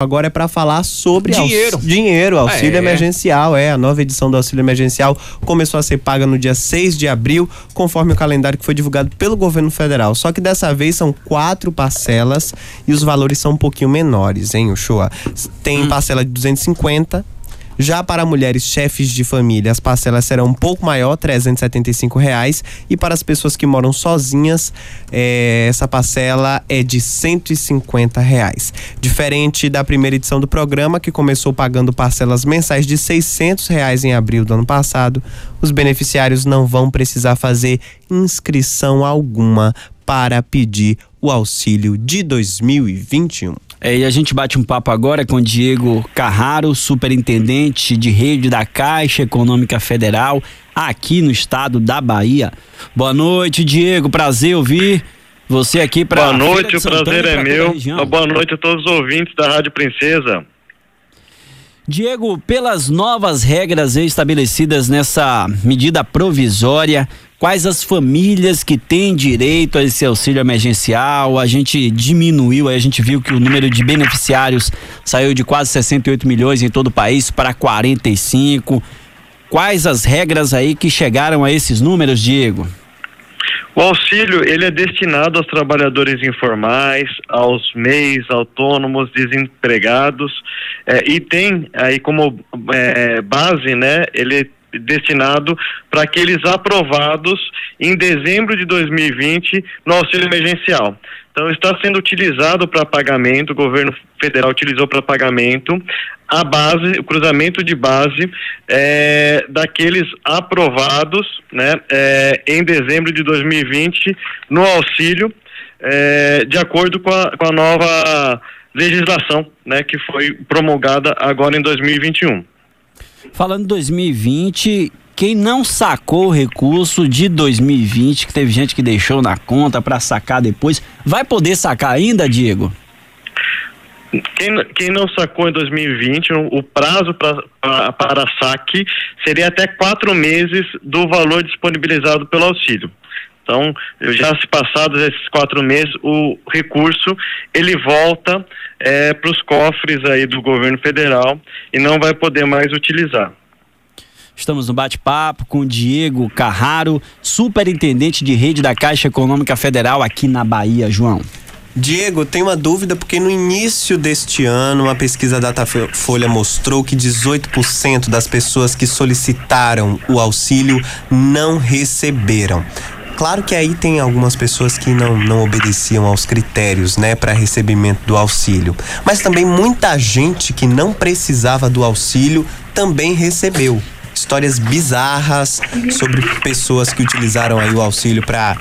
agora é para falar sobre dinheiro, aux... dinheiro auxílio é. emergencial. É, a nova edição do auxílio emergencial começou a ser paga no dia 6 de abril, conforme o calendário que foi divulgado pelo governo federal. Só que dessa vez são quatro parcelas e os valores são um pouquinho menores, hein, Uchoa? Tem hum. parcela de 250, já para mulheres chefes de família, as parcelas serão um pouco maior, R$ reais, e para as pessoas que moram sozinhas, é, essa parcela é de R$ reais. Diferente da primeira edição do programa, que começou pagando parcelas mensais de R$ reais em abril do ano passado, os beneficiários não vão precisar fazer inscrição alguma para pedir o auxílio de 2021. É, e a gente bate um papo agora com Diego Carraro, superintendente de rede da Caixa Econômica Federal, aqui no estado da Bahia. Boa noite, Diego. Prazer ouvir você aqui para. Boa noite, o prazer é meu. Boa noite a todos os ouvintes da Rádio Princesa. Diego, pelas novas regras estabelecidas nessa medida provisória, quais as famílias que têm direito a esse auxílio emergencial? A gente diminuiu, a gente viu que o número de beneficiários saiu de quase 68 milhões em todo o país para 45. Quais as regras aí que chegaram a esses números, Diego? O auxílio ele é destinado aos trabalhadores informais, aos MEIs, autônomos, desempregados é, e tem aí como é, base, né? Ele destinado para aqueles aprovados em dezembro de 2020 no auxílio emergencial. Então está sendo utilizado para pagamento, o governo federal utilizou para pagamento a base, o cruzamento de base é, daqueles aprovados né, é, em dezembro de 2020 no auxílio, é, de acordo com a, com a nova legislação né, que foi promulgada agora em 2021. Falando em 2020, quem não sacou o recurso de 2020, que teve gente que deixou na conta para sacar depois, vai poder sacar ainda, Diego? Quem, quem não sacou em 2020, o prazo pra, pra, para saque seria até quatro meses do valor disponibilizado pelo auxílio. Então, já se passados esses quatro meses, o recurso ele volta é, para os cofres aí do governo federal e não vai poder mais utilizar. Estamos no bate-papo com Diego Carraro, superintendente de rede da Caixa Econômica Federal aqui na Bahia, João. Diego, tem uma dúvida porque no início deste ano uma pesquisa da Datafolha mostrou que 18% das pessoas que solicitaram o auxílio não receberam. Claro que aí tem algumas pessoas que não, não obedeciam aos critérios, né, para recebimento do auxílio. Mas também muita gente que não precisava do auxílio também recebeu histórias bizarras sobre pessoas que utilizaram aí o auxílio para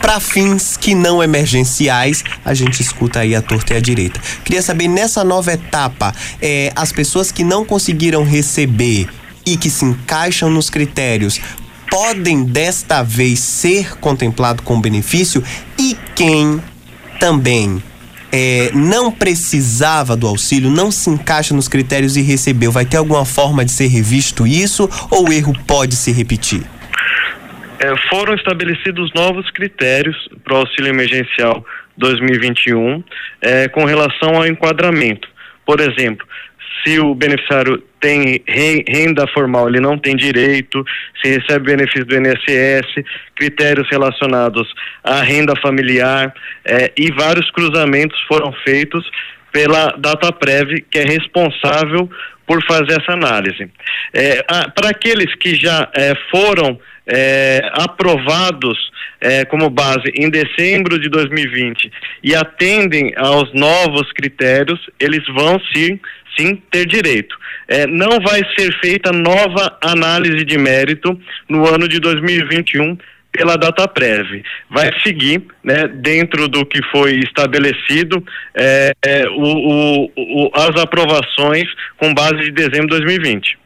para fins que não emergenciais, a gente escuta aí a torta e a direita. Queria saber nessa nova etapa, é, as pessoas que não conseguiram receber e que se encaixam nos critérios podem desta vez ser contemplado com benefício e quem também é, não precisava do auxílio, não se encaixa nos critérios e recebeu, vai ter alguma forma de ser revisto isso ou o erro pode se repetir? É, foram estabelecidos novos critérios para o auxílio emergencial 2021 é, com relação ao enquadramento. Por exemplo, se o beneficiário tem renda formal, ele não tem direito, se recebe benefício do INSS, critérios relacionados à renda familiar é, e vários cruzamentos foram feitos pela DataPrev, que é responsável por fazer essa análise. É, Para aqueles que já é, foram é, aprovados é, como base em dezembro de 2020 e atendem aos novos critérios, eles vão sim, sim ter direito. É, não vai ser feita nova análise de mérito no ano de 2021 pela DataPrev. Vai seguir, né, dentro do que foi estabelecido, é, é, o, o, o, as aprovações com base de dezembro de 2020.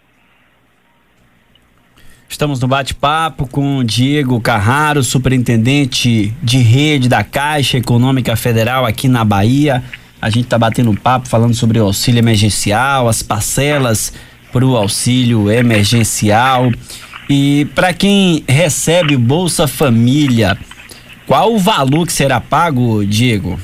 Estamos no bate-papo com Diego Carraro, superintendente de rede da Caixa Econômica Federal aqui na Bahia. A gente está batendo papo falando sobre o auxílio emergencial, as parcelas para o auxílio emergencial. E para quem recebe Bolsa Família, qual o valor que será pago, Diego?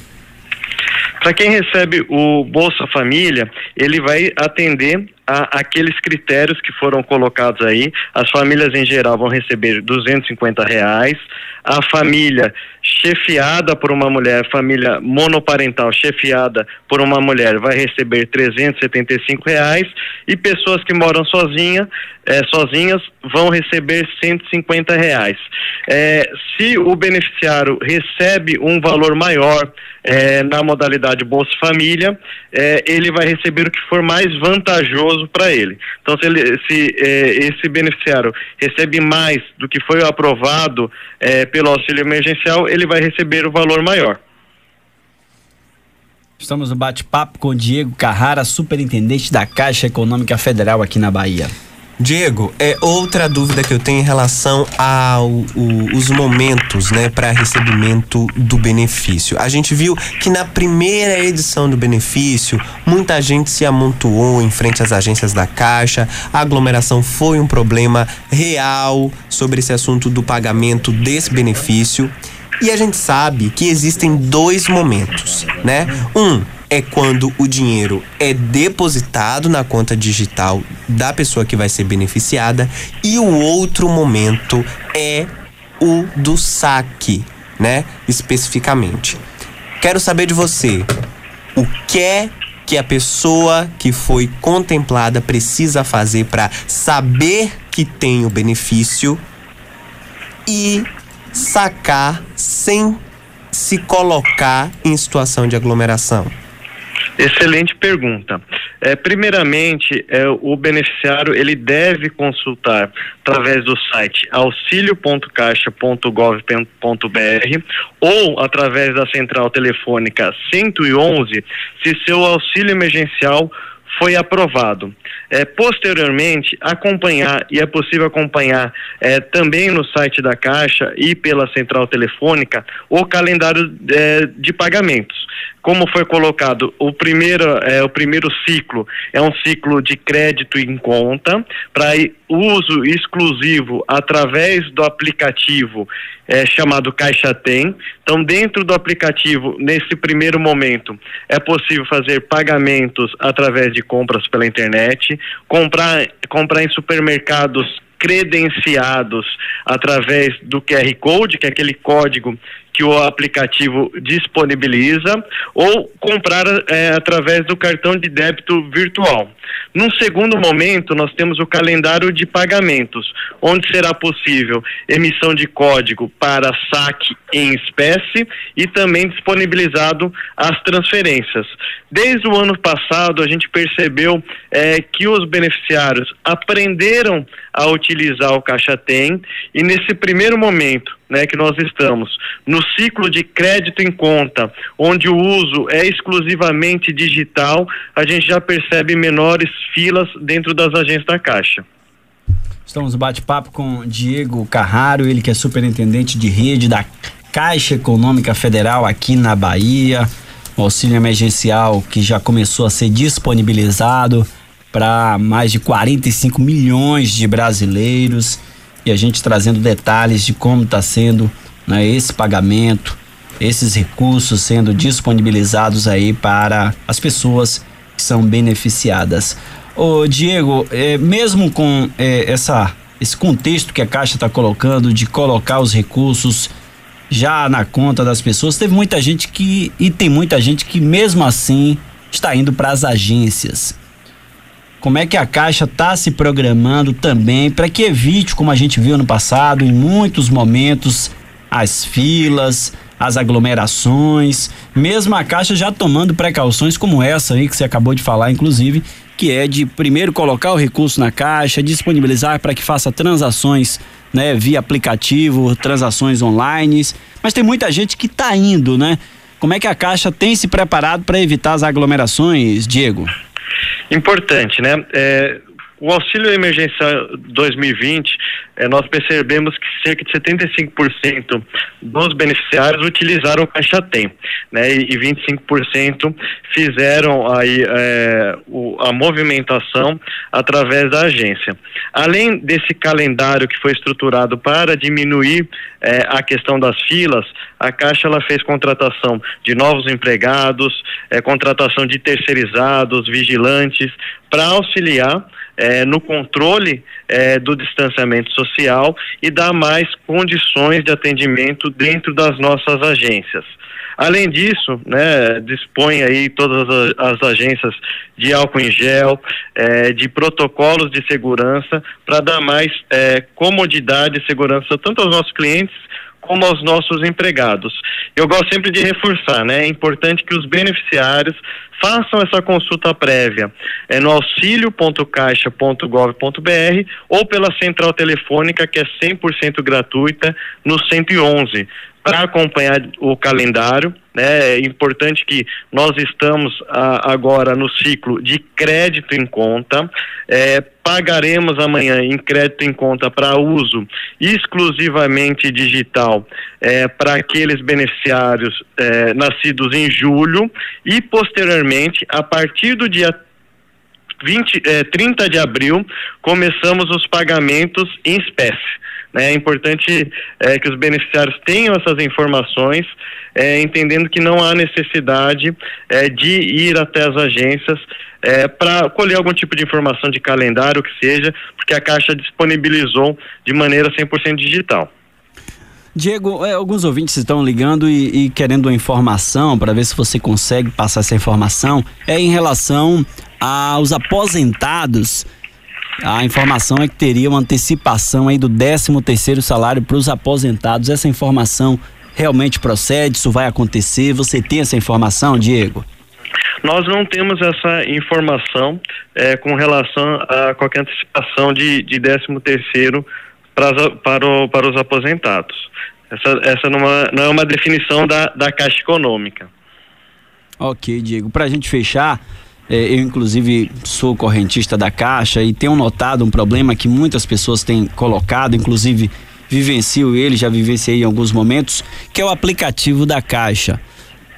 Para quem recebe o Bolsa Família, ele vai atender a, aqueles critérios que foram colocados aí. As famílias em geral vão receber 250 reais. A família chefiada por uma mulher, família monoparental chefiada por uma mulher, vai receber 375 reais. E pessoas que moram sozinha, é, sozinhas vão receber 150 reais. É, se o beneficiário recebe um valor maior é, na modalidade Bolsa Família, é, ele vai receber o que for mais vantajoso para ele. Então, se, ele, se é, esse beneficiário recebe mais do que foi aprovado é, pelo auxílio emergencial, ele vai receber o valor maior. Estamos no bate-papo com Diego Carrara, superintendente da Caixa Econômica Federal aqui na Bahia. Diego, é outra dúvida que eu tenho em relação aos momentos, né, para recebimento do benefício. A gente viu que na primeira edição do benefício, muita gente se amontoou em frente às agências da Caixa. A aglomeração foi um problema real sobre esse assunto do pagamento desse benefício. E a gente sabe que existem dois momentos, né? Um é quando o dinheiro é depositado na conta digital da pessoa que vai ser beneficiada e o outro momento é o do saque, né? Especificamente. Quero saber de você, o que é que a pessoa que foi contemplada precisa fazer para saber que tem o benefício e sacar sem se colocar em situação de aglomeração? Excelente pergunta. É, primeiramente, é, o beneficiário ele deve consultar através do site auxilio.caixa.gov.br ou através da central telefônica 111 se seu auxílio emergencial foi aprovado. É, posteriormente, acompanhar, e é possível acompanhar é, também no site da Caixa e pela central telefônica, o calendário é, de pagamentos. Como foi colocado, o primeiro, é, o primeiro ciclo é um ciclo de crédito em conta, para uso exclusivo através do aplicativo é, chamado Caixa Tem. Então, dentro do aplicativo, nesse primeiro momento, é possível fazer pagamentos através de compras pela internet, comprar, comprar em supermercados credenciados através do QR Code, que é aquele código que o aplicativo disponibiliza, ou comprar é, através do cartão de débito virtual. Num segundo momento, nós temos o calendário de pagamentos, onde será possível emissão de código para saque em espécie e também disponibilizado as transferências. Desde o ano passado, a gente percebeu é, que os beneficiários aprenderam a utilizar o Caixa Tem e nesse primeiro momento, né, que nós estamos no ciclo de crédito em conta, onde o uso é exclusivamente digital, a gente já percebe menores filas dentro das agências da Caixa. Estamos bate-papo com Diego Carraro, ele que é superintendente de rede da Caixa Econômica Federal aqui na Bahia. O auxílio emergencial que já começou a ser disponibilizado para mais de 45 milhões de brasileiros e a gente trazendo detalhes de como está sendo né, esse pagamento, esses recursos sendo disponibilizados aí para as pessoas são beneficiadas. Ô Diego, é, mesmo com é, essa, esse contexto que a Caixa está colocando de colocar os recursos já na conta das pessoas, teve muita gente que e tem muita gente que mesmo assim está indo para as agências como é que a Caixa está se programando também para que evite, como a gente viu no passado, em muitos momentos, as filas, as aglomerações, mesmo a Caixa já tomando precauções como essa aí que você acabou de falar, inclusive, que é de primeiro colocar o recurso na Caixa, disponibilizar para que faça transações né, via aplicativo, transações online, mas tem muita gente que está indo, né? Como é que a Caixa tem se preparado para evitar as aglomerações, Diego? Importante, né? É, o auxílio emergencial 2020, é, nós percebemos que cerca de 75% dos beneficiários utilizaram o Caixa Tem, né? E, e 25% fizeram aí é, o, a movimentação através da agência. Além desse calendário que foi estruturado para diminuir é, a questão das filas, a Caixa ela fez contratação de novos empregados, é, contratação de terceirizados, vigilantes, para auxiliar é, no controle é, do distanciamento social e dar mais condições de atendimento dentro das nossas agências. Além disso, né, dispõe aí todas as, as agências de álcool em gel, é, de protocolos de segurança para dar mais é, comodidade e segurança tanto aos nossos clientes como aos nossos empregados. Eu gosto sempre de reforçar, né? É importante que os beneficiários façam essa consulta prévia é, no auxilio.caixa.gov.br ou pela central telefônica que é 100% gratuita no 111 para acompanhar o calendário. Né? É importante que nós estamos a, agora no ciclo de crédito em conta. É, pagaremos amanhã em crédito em conta para uso exclusivamente digital é, para aqueles beneficiários é, nascidos em julho e posteriormente, a partir do dia 20, é, 30 de abril, começamos os pagamentos em espécie. Né? É importante é, que os beneficiários tenham essas informações, é, entendendo que não há necessidade é, de ir até as agências é, para colher algum tipo de informação de calendário, que seja, porque a Caixa disponibilizou de maneira 100% digital. Diego, é, alguns ouvintes estão ligando e, e querendo uma informação para ver se você consegue passar essa informação. É em relação aos aposentados a informação é que teria uma antecipação aí do 13 terceiro salário para os aposentados. Essa informação realmente procede? Isso vai acontecer? Você tem essa informação, Diego? Nós não temos essa informação é, com relação a qualquer antecipação de, de 13 terceiro para, para, o, para os aposentados. Essa, essa não, é, não é uma definição da, da Caixa Econômica. Ok, Diego. Para a gente fechar, eu, inclusive, sou correntista da Caixa e tenho notado um problema que muitas pessoas têm colocado, inclusive vivencio ele, já vivenciei em alguns momentos, que é o aplicativo da Caixa.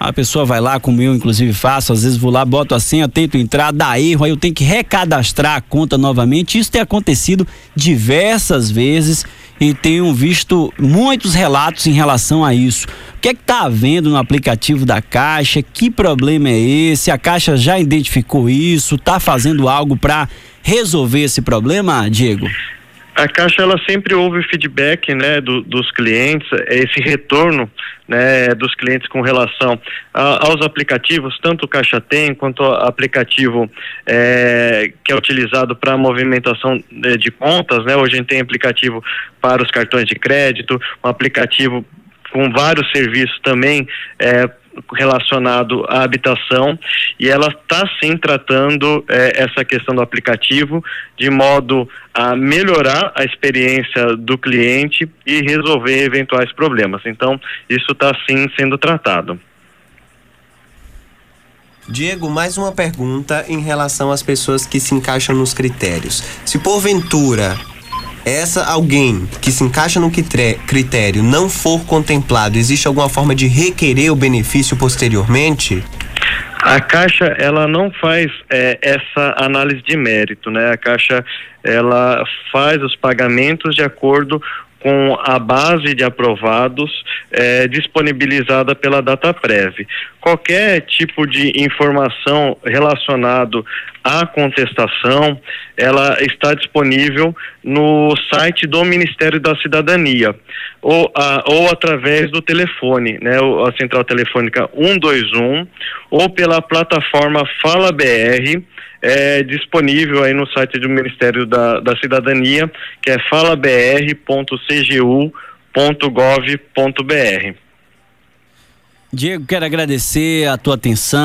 A pessoa vai lá, como eu inclusive faço, às vezes vou lá, boto a senha, tento entrar, dá erro, aí eu tenho que recadastrar a conta novamente. Isso tem acontecido diversas vezes e tenho visto muitos relatos em relação a isso. O que é que está havendo no aplicativo da Caixa? Que problema é esse? A Caixa já identificou isso? Está fazendo algo para resolver esse problema, Diego? A Caixa ela sempre ouve feedback né, do, dos clientes, esse retorno né, dos clientes com relação a, aos aplicativos, tanto o Caixa Tem quanto o aplicativo é, que é utilizado para movimentação de, de contas. Né? Hoje a gente tem aplicativo para os cartões de crédito, um aplicativo com vários serviços também é, relacionado à habitação e ela está sim tratando é, essa questão do aplicativo de modo a melhorar a experiência do cliente e resolver eventuais problemas. Então, isso está sim sendo tratado. Diego, mais uma pergunta em relação às pessoas que se encaixam nos critérios. Se porventura essa alguém que se encaixa no critério não for contemplado, existe alguma forma de requerer o benefício posteriormente? A Caixa ela não faz é, essa análise de mérito, né? A Caixa ela faz os pagamentos de acordo com a base de aprovados é, disponibilizada pela DataPrev. Qualquer tipo de informação relacionado à contestação, ela está disponível no site do Ministério da Cidadania ou, a, ou através do telefone, né, a central telefônica 121 ou pela plataforma Fala BR é disponível aí no site do Ministério da, da Cidadania, que é falabr.cgu.gov.br. Diego, quero agradecer a tua atenção.